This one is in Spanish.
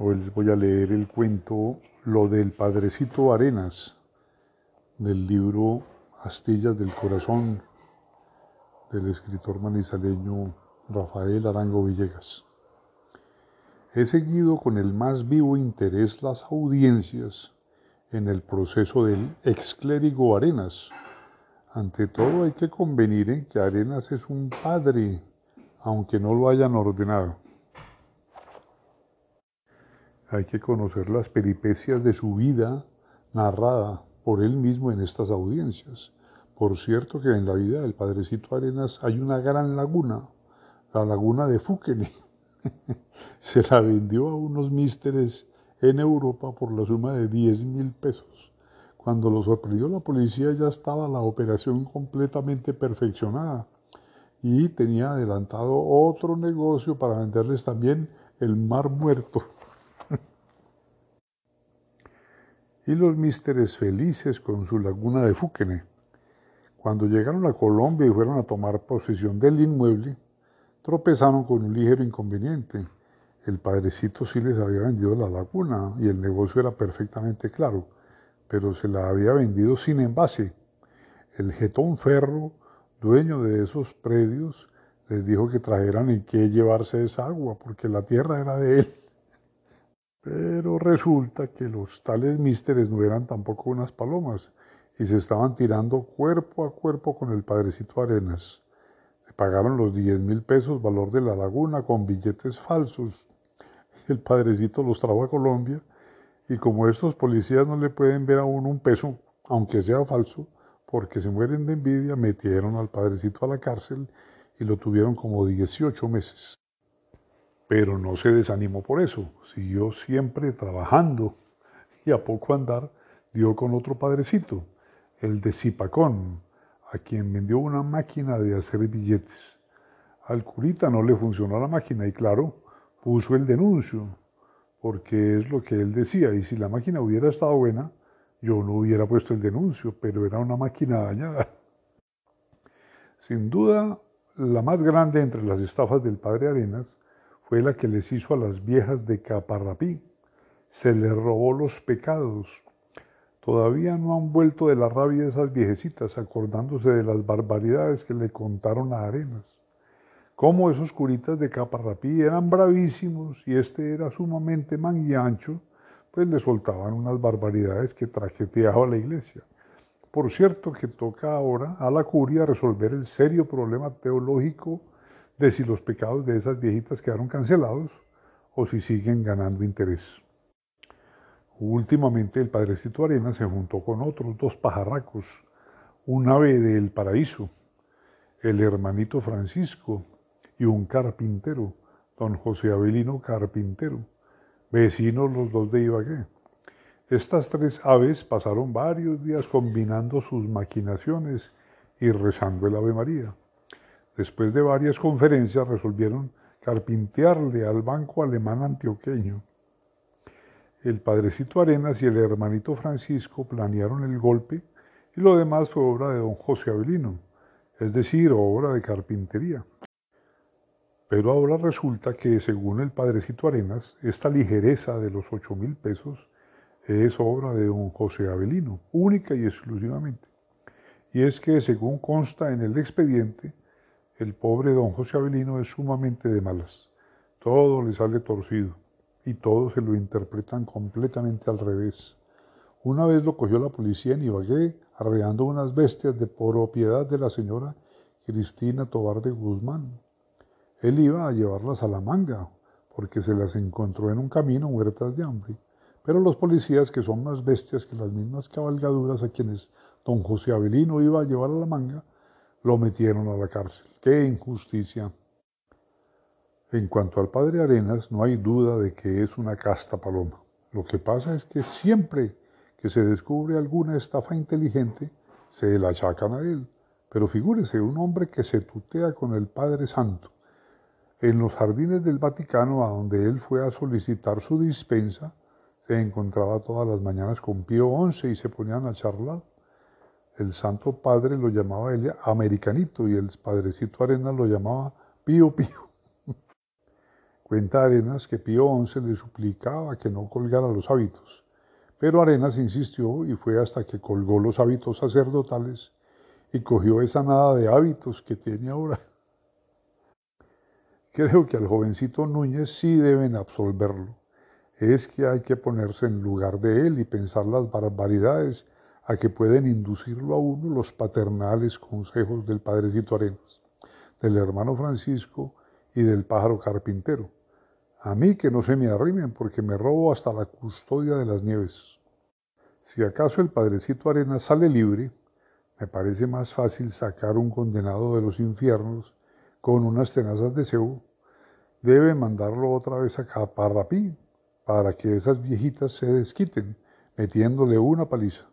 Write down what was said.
Hoy les voy a leer el cuento Lo del Padrecito Arenas, del libro Astillas del Corazón, del escritor manizaleño Rafael Arango Villegas. He seguido con el más vivo interés las audiencias en el proceso del exclérigo Arenas. Ante todo hay que convenir en que Arenas es un padre, aunque no lo hayan ordenado hay que conocer las peripecias de su vida narrada por él mismo en estas audiencias. Por cierto que en la vida del Padrecito Arenas hay una gran laguna, la laguna de Fúquene. Se la vendió a unos místeres en Europa por la suma de 10 mil pesos. Cuando lo sorprendió la policía ya estaba la operación completamente perfeccionada y tenía adelantado otro negocio para venderles también el mar muerto. Y los místeres felices con su laguna de Fúquene. Cuando llegaron a Colombia y fueron a tomar posesión del inmueble, tropezaron con un ligero inconveniente. El padrecito sí les había vendido la laguna y el negocio era perfectamente claro, pero se la había vendido sin envase. El jetón ferro, dueño de esos predios, les dijo que trajeran en qué llevarse esa agua, porque la tierra era de él. Pero resulta que los tales místeres no eran tampoco unas palomas y se estaban tirando cuerpo a cuerpo con el padrecito Arenas. Le pagaron los 10 mil pesos valor de la laguna con billetes falsos. El padrecito los trajo a Colombia y como estos policías no le pueden ver a uno un peso, aunque sea falso, porque se mueren de envidia, metieron al padrecito a la cárcel y lo tuvieron como 18 meses. Pero no se desanimó por eso, siguió siempre trabajando y a poco andar dio con otro padrecito, el de Zipacón, a quien vendió una máquina de hacer billetes. Al curita no le funcionó la máquina y claro, puso el denuncio, porque es lo que él decía, y si la máquina hubiera estado buena, yo no hubiera puesto el denuncio, pero era una máquina dañada. Sin duda, la más grande entre las estafas del padre Arenas fue la que les hizo a las viejas de Caparrapí. Se les robó los pecados. Todavía no han vuelto de la rabia esas viejecitas, acordándose de las barbaridades que le contaron a Arenas. Cómo esos curitas de Caparrapí eran bravísimos y este era sumamente manguiancho, pues le soltaban unas barbaridades que trajeteaba la iglesia. Por cierto que toca ahora a la curia resolver el serio problema teológico de si los pecados de esas viejitas quedaron cancelados o si siguen ganando interés. Últimamente el padrecito Arena se juntó con otros dos pajarracos, un ave del paraíso, el hermanito Francisco y un carpintero, don José Avelino Carpintero, vecinos los dos de Ibagué. Estas tres aves pasaron varios días combinando sus maquinaciones y rezando el Ave María. Después de varias conferencias resolvieron carpintearle al Banco Alemán Antioqueño. El padrecito Arenas y el hermanito Francisco planearon el golpe y lo demás fue obra de don José Avelino, es decir, obra de carpintería. Pero ahora resulta que, según el padrecito Arenas, esta ligereza de los ocho mil pesos es obra de don José Avelino, única y exclusivamente. Y es que, según consta en el expediente, el pobre don José Avelino es sumamente de malas. Todo le sale torcido y todo se lo interpretan completamente al revés. Una vez lo cogió la policía en Ibagué arreando unas bestias de propiedad de la señora Cristina Tobar de Guzmán. Él iba a llevarlas a la manga porque se las encontró en un camino muertas de hambre. Pero los policías, que son más bestias que las mismas cabalgaduras a quienes don José Avelino iba a llevar a la manga, lo metieron a la cárcel. ¡Qué injusticia! En cuanto al padre Arenas, no hay duda de que es una casta paloma. Lo que pasa es que siempre que se descubre alguna estafa inteligente, se la achacan a él. Pero figúrese, un hombre que se tutea con el Padre Santo en los jardines del Vaticano, a donde él fue a solicitar su dispensa, se encontraba todas las mañanas con Pío XI y se ponían a charlar el Santo Padre lo llamaba él americanito y el Padrecito Arenas lo llamaba pío pío. Cuenta Arenas que Pío XI le suplicaba que no colgara los hábitos, pero Arenas insistió y fue hasta que colgó los hábitos sacerdotales y cogió esa nada de hábitos que tiene ahora. Creo que al jovencito Núñez sí deben absolverlo. Es que hay que ponerse en lugar de él y pensar las barbaridades a que pueden inducirlo a uno los paternales consejos del padrecito Arenas, del hermano Francisco y del pájaro carpintero. A mí que no se me arrimen porque me robo hasta la custodia de las nieves. Si acaso el padrecito Arenas sale libre, me parece más fácil sacar un condenado de los infiernos con unas tenazas de cebo. Debe mandarlo otra vez a Caparrapí para que esas viejitas se desquiten metiéndole una paliza.